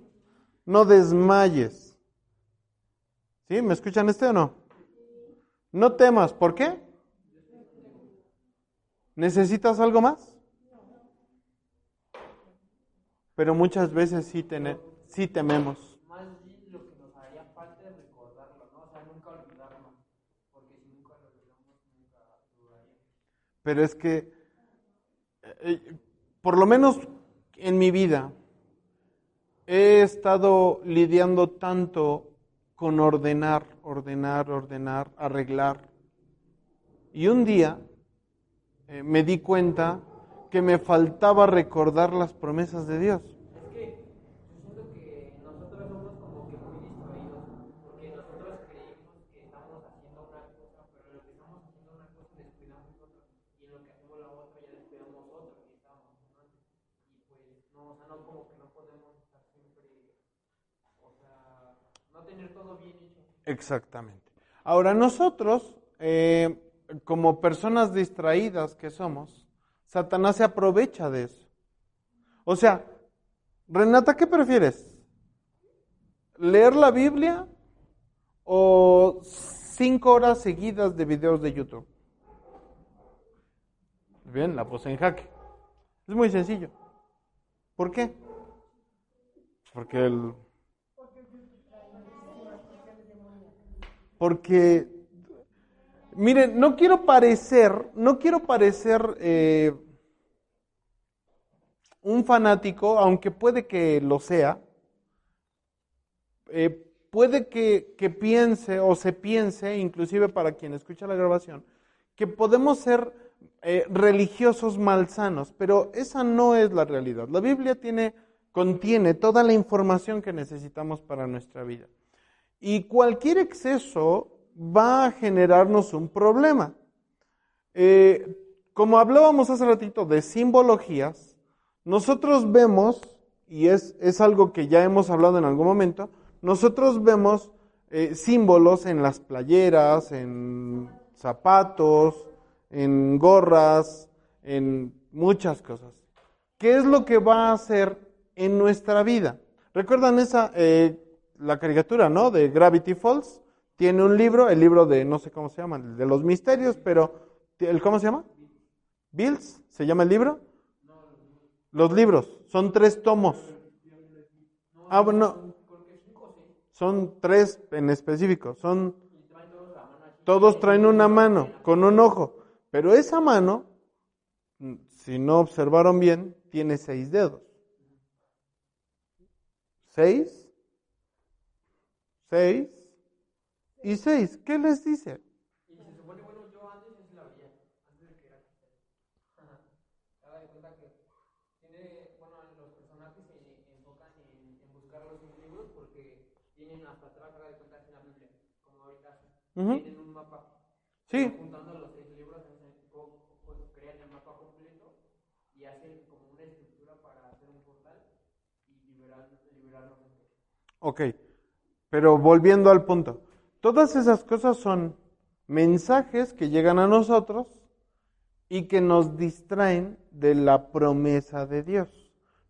No desmayes. ¿Sí? ¿Me escuchan este o no? No temas. ¿Por qué? ¿Necesitas algo más? Pero muchas veces sí, tene, sí tememos. Más bien lo que nos haría falta es recordarlo, ¿no? O sea, nunca olvidarlo. Porque si nunca lo olvidamos, nunca dudaríamos. Pero es que, eh, por lo menos en mi vida, he estado lidiando tanto con ordenar, ordenar, ordenar, arreglar. Y un día eh, me di cuenta que me faltaba recordar las promesas de Dios. Es que yo siento que nosotros somos como que muy distraídos, porque nosotros creemos que estamos haciendo una cosa, pero lo que estamos haciendo una cosa descuidamos otra, y en lo que hacemos la otra ya descuidamos otra que estábamos haciendo antes. Y pues, no, o sea, no como que no podemos estar siempre, o sea, no tener todo bien hecho. Exactamente. Ahora nosotros, eh, como personas distraídas que somos, Satanás se aprovecha de eso. O sea, Renata, ¿qué prefieres? ¿Leer la Biblia o cinco horas seguidas de videos de YouTube? Bien, la puse en jaque. Es muy sencillo. ¿Por qué? Porque el... Porque, miren, no quiero parecer, no quiero parecer eh, un fanático, aunque puede que lo sea, eh, puede que, que piense o se piense, inclusive para quien escucha la grabación, que podemos ser eh, religiosos malsanos, pero esa no es la realidad. La Biblia tiene, contiene toda la información que necesitamos para nuestra vida. Y cualquier exceso va a generarnos un problema. Eh, como hablábamos hace ratito de simbologías, nosotros vemos, y es, es algo que ya hemos hablado en algún momento, nosotros vemos eh, símbolos en las playeras, en zapatos, en gorras, en muchas cosas. ¿Qué es lo que va a hacer en nuestra vida? ¿Recuerdan esa, eh, la caricatura, ¿no? De Gravity Falls. Tiene un libro, el libro de, no sé cómo se llama, de los misterios, pero, ¿el ¿cómo se llama? Bills, ¿se llama el libro? Los libros, son tres tomos. Ah, bueno, son tres en específico, son, todos traen una mano con un ojo, pero esa mano, si no observaron bien, tiene seis dedos. ¿Seis? Seis y seis. ¿Qué les dice? Porque tienen un mapa. Sí, Juntando los seis libros, crean el mapa completo y hacen como una estructura para hacer un portal y liberar, ok. Pero volviendo al punto, todas esas cosas son mensajes que llegan a nosotros y que nos distraen de la promesa de Dios.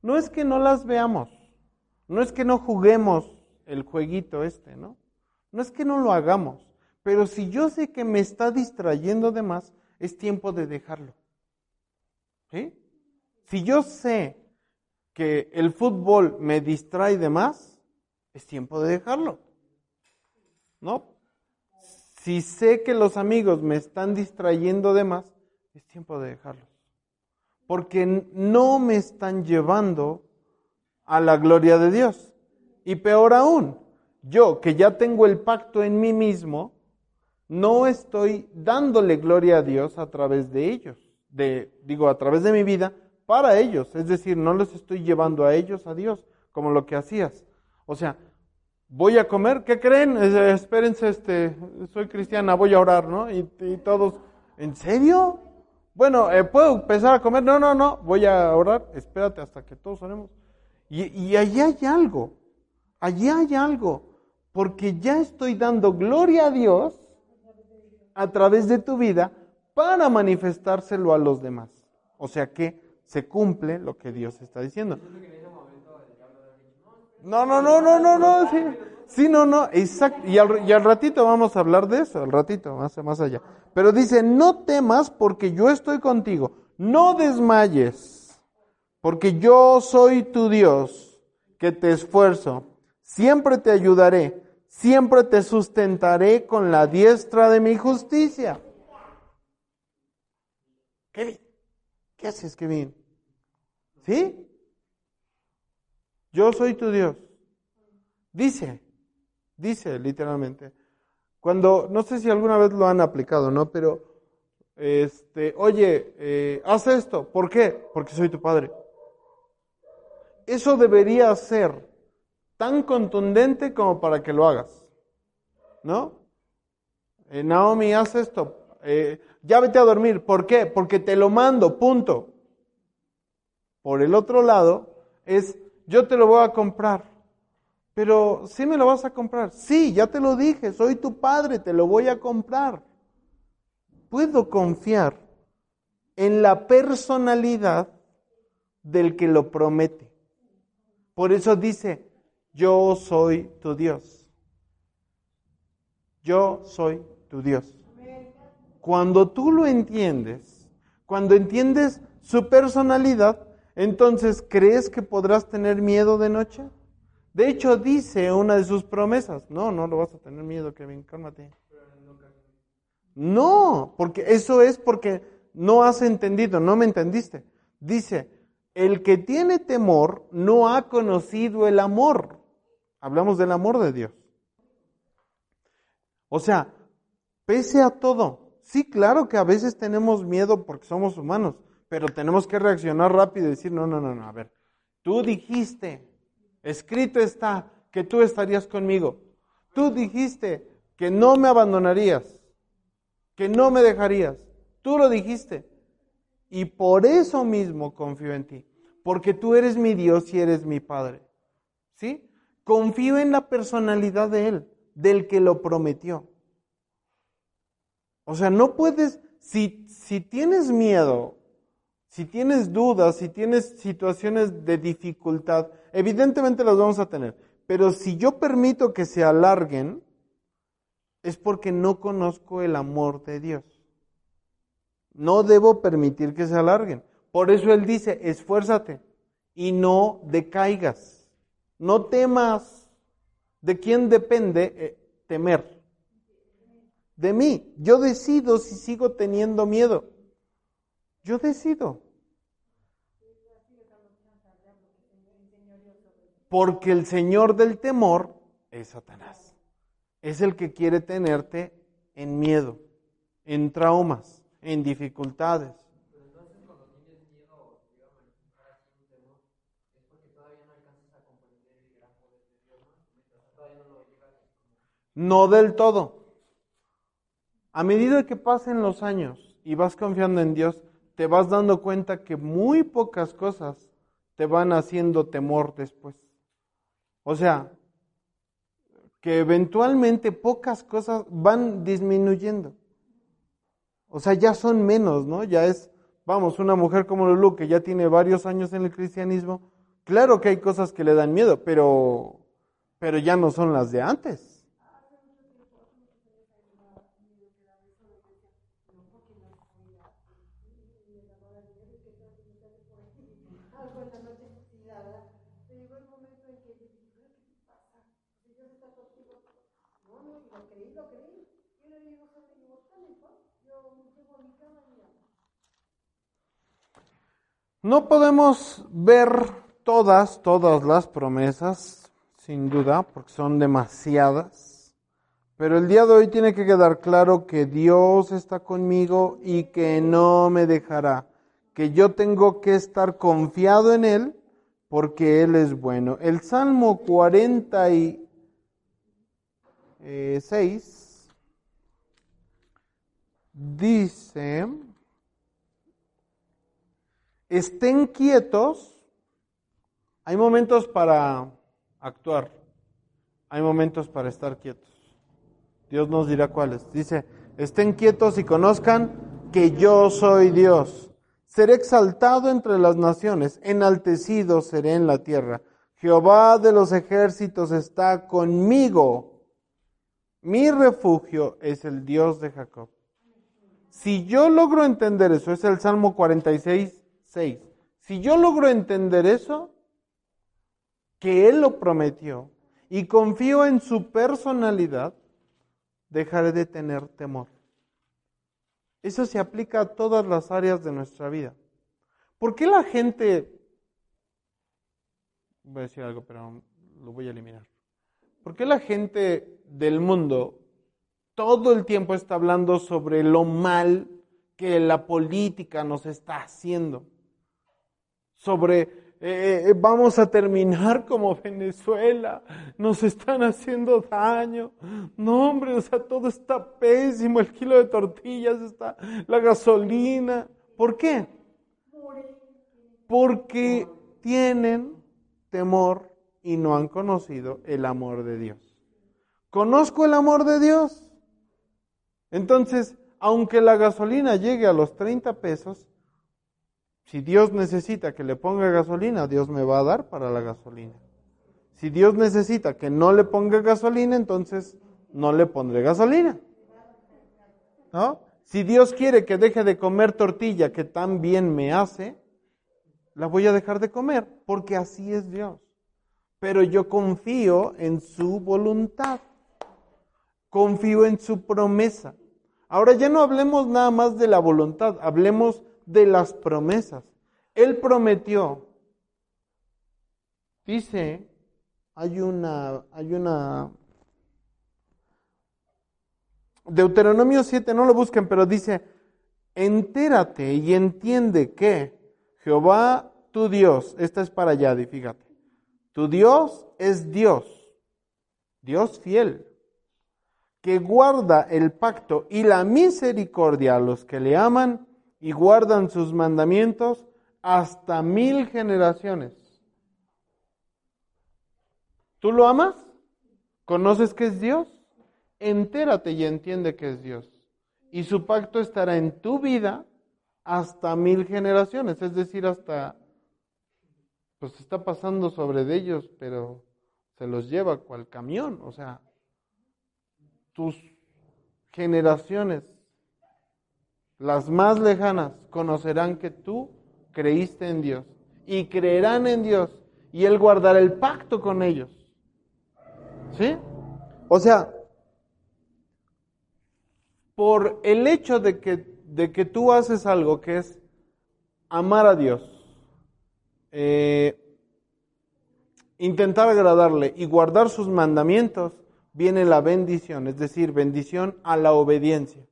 No es que no las veamos, no es que no juguemos el jueguito este, ¿no? No es que no lo hagamos, pero si yo sé que me está distrayendo de más, es tiempo de dejarlo. ¿Sí? Si yo sé que el fútbol me distrae de más, es tiempo de dejarlo. ¿No? Si sé que los amigos me están distrayendo de más, es tiempo de dejarlos. Porque no me están llevando a la gloria de Dios. Y peor aún, yo que ya tengo el pacto en mí mismo, no estoy dándole gloria a Dios a través de ellos, de, digo, a través de mi vida, para ellos. Es decir, no les estoy llevando a ellos a Dios, como lo que hacías. O sea, voy a comer, ¿qué creen? Espérense, este, soy cristiana, voy a orar, ¿no? Y, y todos, ¿en serio? Bueno, eh, ¿puedo empezar a comer? No, no, no, voy a orar, espérate hasta que todos oremos. Y, y allí hay algo, allí hay algo, porque ya estoy dando gloria a Dios a través de tu vida para manifestárselo a los demás. O sea que se cumple lo que Dios está diciendo. No, no, no, no, no, no, sí, sí, no, no, exacto. Y al, y al ratito vamos a hablar de eso, al ratito, más, más allá. Pero dice, no temas porque yo estoy contigo, no desmayes, porque yo soy tu Dios, que te esfuerzo, siempre te ayudaré, siempre te sustentaré con la diestra de mi justicia. Kevin, ¿qué haces, Kevin? ¿Sí? Yo soy tu Dios. Dice, dice literalmente. Cuando, no sé si alguna vez lo han aplicado, ¿no? Pero, este, oye, eh, haz esto. ¿Por qué? Porque soy tu padre. Eso debería ser tan contundente como para que lo hagas. ¿No? Eh, Naomi, haz esto. Eh, ya vete a dormir. ¿Por qué? Porque te lo mando, punto. Por el otro lado, es, yo te lo voy a comprar. Pero, ¿sí me lo vas a comprar? Sí, ya te lo dije, soy tu padre, te lo voy a comprar. Puedo confiar en la personalidad del que lo promete. Por eso dice, yo soy tu Dios. Yo soy tu Dios. Cuando tú lo entiendes, cuando entiendes su personalidad, entonces ¿crees que podrás tener miedo de noche? De hecho, dice una de sus promesas, no, no lo vas a tener miedo, Kevin, cálmate. No, porque eso es porque no has entendido, no me entendiste. Dice, el que tiene temor no ha conocido el amor. Hablamos del amor de Dios. O sea, pese a todo, sí, claro que a veces tenemos miedo porque somos humanos, pero tenemos que reaccionar rápido y decir, no, no, no, no, a ver, tú dijiste, escrito está que tú estarías conmigo, tú dijiste que no me abandonarías, que no me dejarías, tú lo dijiste, y por eso mismo confío en ti, porque tú eres mi Dios y eres mi Padre, ¿sí? Confío en la personalidad de Él, del que lo prometió. O sea, no puedes, si, si tienes miedo, si tienes dudas, si tienes situaciones de dificultad, evidentemente las vamos a tener. Pero si yo permito que se alarguen, es porque no conozco el amor de Dios. No debo permitir que se alarguen. Por eso Él dice, esfuérzate y no decaigas. No temas. ¿De quién depende eh, temer? De mí. Yo decido si sigo teniendo miedo. Yo decido. Porque el Señor del temor es Satanás. Es el que quiere tenerte en miedo, en traumas, en dificultades. No del todo. A medida que pasen los años y vas confiando en Dios, te vas dando cuenta que muy pocas cosas te van haciendo temor después. O sea, que eventualmente pocas cosas van disminuyendo. O sea, ya son menos, ¿no? Ya es, vamos, una mujer como Lulu que ya tiene varios años en el cristianismo, claro que hay cosas que le dan miedo, pero, pero ya no son las de antes. No podemos ver todas, todas las promesas, sin duda, porque son demasiadas. Pero el día de hoy tiene que quedar claro que Dios está conmigo y que no me dejará. Que yo tengo que estar confiado en Él porque Él es bueno. El Salmo 46 dice, estén quietos. Hay momentos para actuar, hay momentos para estar quietos. Dios nos dirá cuáles. Dice, estén quietos y conozcan que yo soy Dios. Seré exaltado entre las naciones, enaltecido seré en la tierra. Jehová de los ejércitos está conmigo. Mi refugio es el Dios de Jacob. Si yo logro entender eso, es el Salmo 46, 6. Si yo logro entender eso, que Él lo prometió, y confío en su personalidad, dejaré de tener temor. Eso se aplica a todas las áreas de nuestra vida. ¿Por qué la gente voy a decir algo, pero lo voy a eliminar. ¿Por qué la gente del mundo todo el tiempo está hablando sobre lo mal que la política nos está haciendo? Sobre eh, eh, vamos a terminar como Venezuela, nos están haciendo daño. No, hombre, o sea, todo está pésimo, el kilo de tortillas está, la gasolina. ¿Por qué? Porque tienen temor y no han conocido el amor de Dios. ¿Conozco el amor de Dios? Entonces, aunque la gasolina llegue a los 30 pesos, si Dios necesita que le ponga gasolina, Dios me va a dar para la gasolina. Si Dios necesita que no le ponga gasolina, entonces no le pondré gasolina. ¿No? Si Dios quiere que deje de comer tortilla que tan bien me hace, la voy a dejar de comer, porque así es Dios. Pero yo confío en su voluntad. Confío en su promesa. Ahora ya no hablemos nada más de la voluntad, hablemos de las promesas. Él prometió. Dice, hay una, hay una, Deuteronomio 7, no lo busquen, pero dice, entérate y entiende que Jehová, tu Dios, esta es para allá, fíjate, tu Dios es Dios, Dios fiel, que guarda el pacto y la misericordia a los que le aman y guardan sus mandamientos hasta mil generaciones. ¿Tú lo amas? ¿Conoces que es Dios? Entérate y entiende que es Dios. Y su pacto estará en tu vida hasta mil generaciones, es decir, hasta, pues está pasando sobre de ellos, pero se los lleva cual camión, o sea, tus generaciones las más lejanas, conocerán que tú creíste en Dios y creerán en Dios y Él guardará el pacto con ellos. ¿Sí? O sea, por el hecho de que, de que tú haces algo que es amar a Dios, eh, intentar agradarle y guardar sus mandamientos, viene la bendición, es decir, bendición a la obediencia.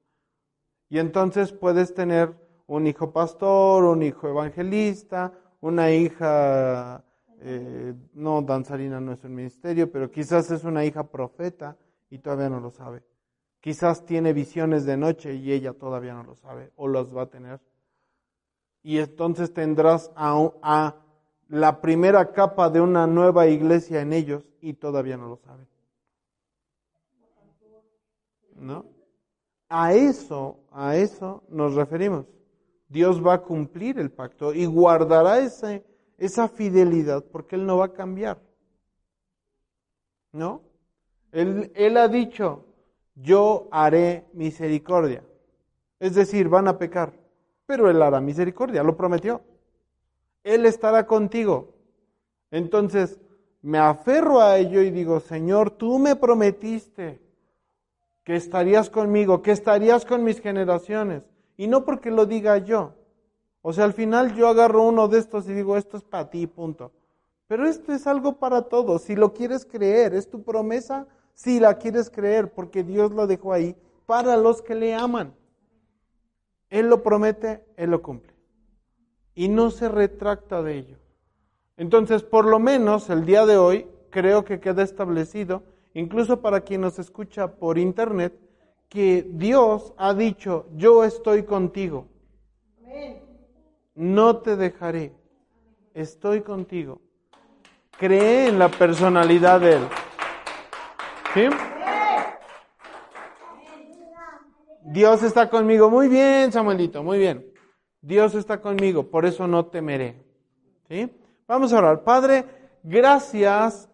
Y entonces puedes tener un hijo pastor, un hijo evangelista, una hija, eh, no, danzarina no es un ministerio, pero quizás es una hija profeta y todavía no lo sabe. Quizás tiene visiones de noche y ella todavía no lo sabe o las va a tener. Y entonces tendrás a, a la primera capa de una nueva iglesia en ellos y todavía no lo saben. ¿No? A eso, a eso nos referimos. Dios va a cumplir el pacto y guardará esa fidelidad porque Él no va a cambiar. ¿No? Él, él ha dicho, yo haré misericordia. Es decir, van a pecar, pero Él hará misericordia, lo prometió. Él estará contigo. Entonces, me aferro a ello y digo, Señor, tú me prometiste que estarías conmigo, que estarías con mis generaciones. Y no porque lo diga yo. O sea, al final yo agarro uno de estos y digo, esto es para ti, punto. Pero esto es algo para todos. Si lo quieres creer, es tu promesa, si la quieres creer, porque Dios lo dejó ahí para los que le aman. Él lo promete, Él lo cumple. Y no se retracta de ello. Entonces, por lo menos el día de hoy, creo que queda establecido incluso para quien nos escucha por internet, que Dios ha dicho, yo estoy contigo. No te dejaré. Estoy contigo. Cree en la personalidad de Él. ¿Sí? Dios está conmigo. Muy bien, Samuelito, muy bien. Dios está conmigo, por eso no temeré. ¿Sí? Vamos a orar. Padre, gracias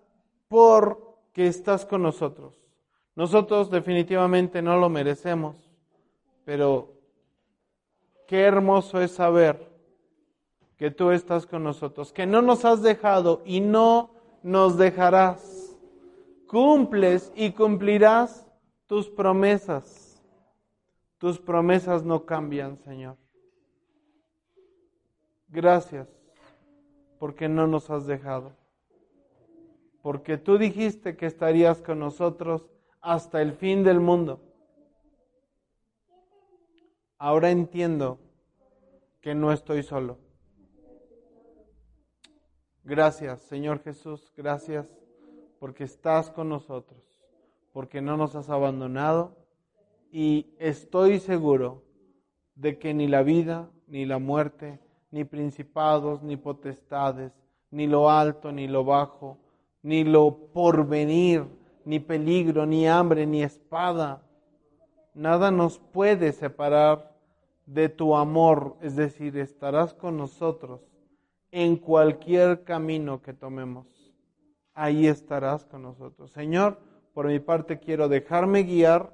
por que estás con nosotros. Nosotros definitivamente no lo merecemos, pero qué hermoso es saber que tú estás con nosotros, que no nos has dejado y no nos dejarás. Cumples y cumplirás tus promesas. Tus promesas no cambian, Señor. Gracias porque no nos has dejado. porque tú dijiste que estarías con nosotros hasta el fin del mundo. Ahora entiendo que no estoy solo. Gracias, Señor Jesús, gracias porque estás con nosotros, porque no nos has abandonado y estoy seguro de que ni la vida, ni la muerte, ni principados, ni potestades, ni lo alto, ni lo bajo, ni lo porvenir, ni peligro, ni hambre, ni espada, nada nos puede separar de tu amor, es decir, estarás con nosotros en cualquier camino que tomemos. Ahí estarás con nosotros. Señor, por mi parte quiero dejarme guiar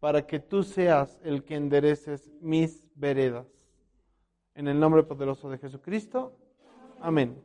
para que tú seas el que endereces mis veredas. En el nombre poderoso de Jesucristo. Amén.